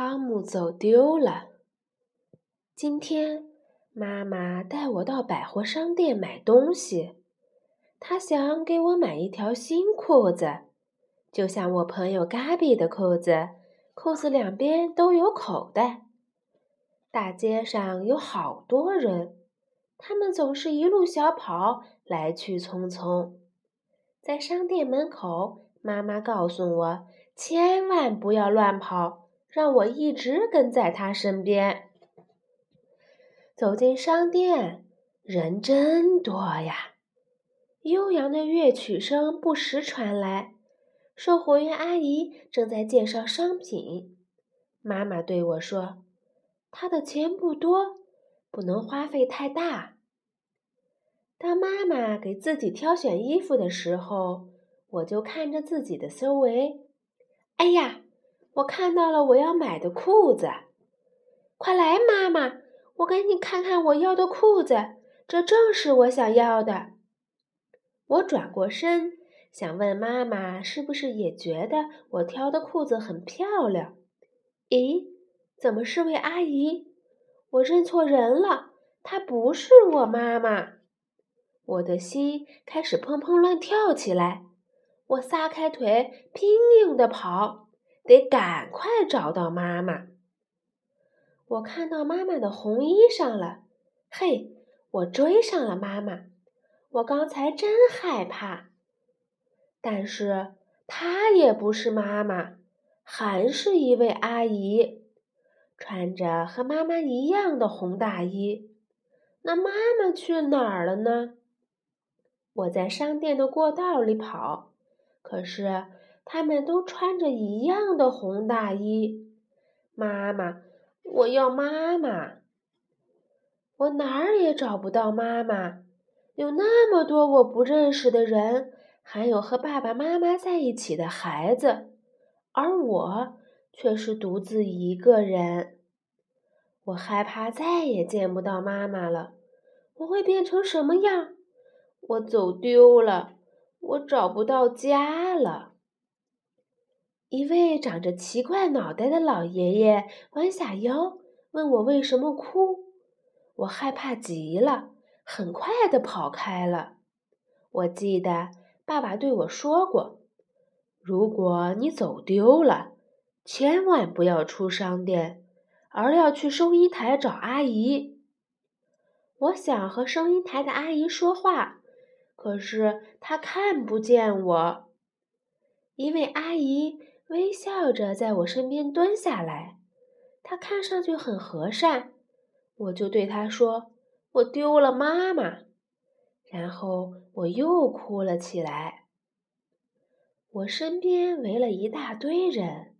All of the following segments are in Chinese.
汤姆走丢了。今天，妈妈带我到百货商店买东西，她想给我买一条新裤子，就像我朋友嘎比的裤子，裤子两边都有口袋。大街上有好多人，他们总是一路小跑，来去匆匆。在商店门口，妈妈告诉我，千万不要乱跑。让我一直跟在他身边。走进商店，人真多呀！悠扬的乐曲声不时传来，售货员阿姨正在介绍商品。妈妈对我说：“她的钱不多，不能花费太大。”当妈妈给自己挑选衣服的时候，我就看着自己的周围。哎呀！我看到了我要买的裤子，快来，妈妈，我给你看看我要的裤子，这正是我想要的。我转过身，想问妈妈是不是也觉得我挑的裤子很漂亮？咦，怎么是位阿姨？我认错人了，她不是我妈妈。我的心开始砰砰乱跳起来，我撒开腿，拼命地跑。得赶快找到妈妈！我看到妈妈的红衣裳了，嘿，我追上了妈妈。我刚才真害怕，但是她也不是妈妈，还是一位阿姨，穿着和妈妈一样的红大衣。那妈妈去哪儿了呢？我在商店的过道里跑，可是。他们都穿着一样的红大衣。妈妈，我要妈妈。我哪儿也找不到妈妈。有那么多我不认识的人，还有和爸爸妈妈在一起的孩子，而我却是独自一个人。我害怕再也见不到妈妈了。我会变成什么样？我走丢了，我找不到家了。一位长着奇怪脑袋的老爷爷弯下腰，问我为什么哭。我害怕极了，很快的跑开了。我记得爸爸对我说过：“如果你走丢了，千万不要出商店，而要去收银台找阿姨。”我想和收银台的阿姨说话，可是她看不见我。一位阿姨。微笑着在我身边蹲下来，他看上去很和善。我就对他说：“我丢了妈妈。”然后我又哭了起来。我身边围了一大堆人，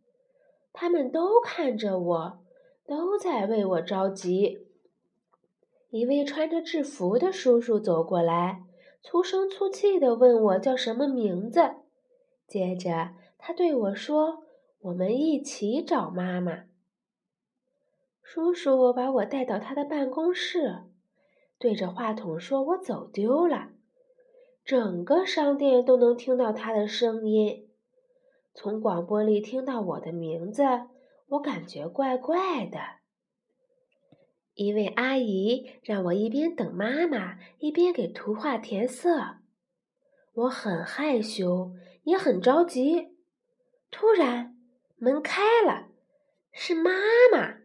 他们都看着我，都在为我着急。一位穿着制服的叔叔走过来，粗声粗气地问我叫什么名字，接着。他对我说：“我们一起找妈妈。”叔叔把我带到他的办公室，对着话筒说：“我走丢了。”整个商店都能听到他的声音。从广播里听到我的名字，我感觉怪怪的。一位阿姨让我一边等妈妈，一边给图画填色。我很害羞，也很着急。突然，门开了，是妈妈。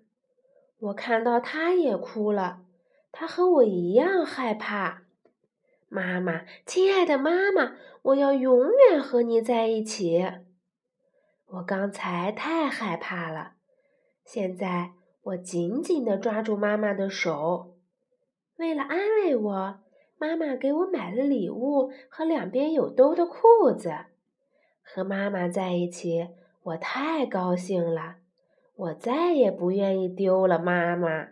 我看到她也哭了，她和我一样害怕。妈妈，亲爱的妈妈，我要永远和你在一起。我刚才太害怕了，现在我紧紧地抓住妈妈的手。为了安慰我，妈妈给我买了礼物和两边有兜的裤子。和妈妈在一起，我太高兴了。我再也不愿意丢了妈妈。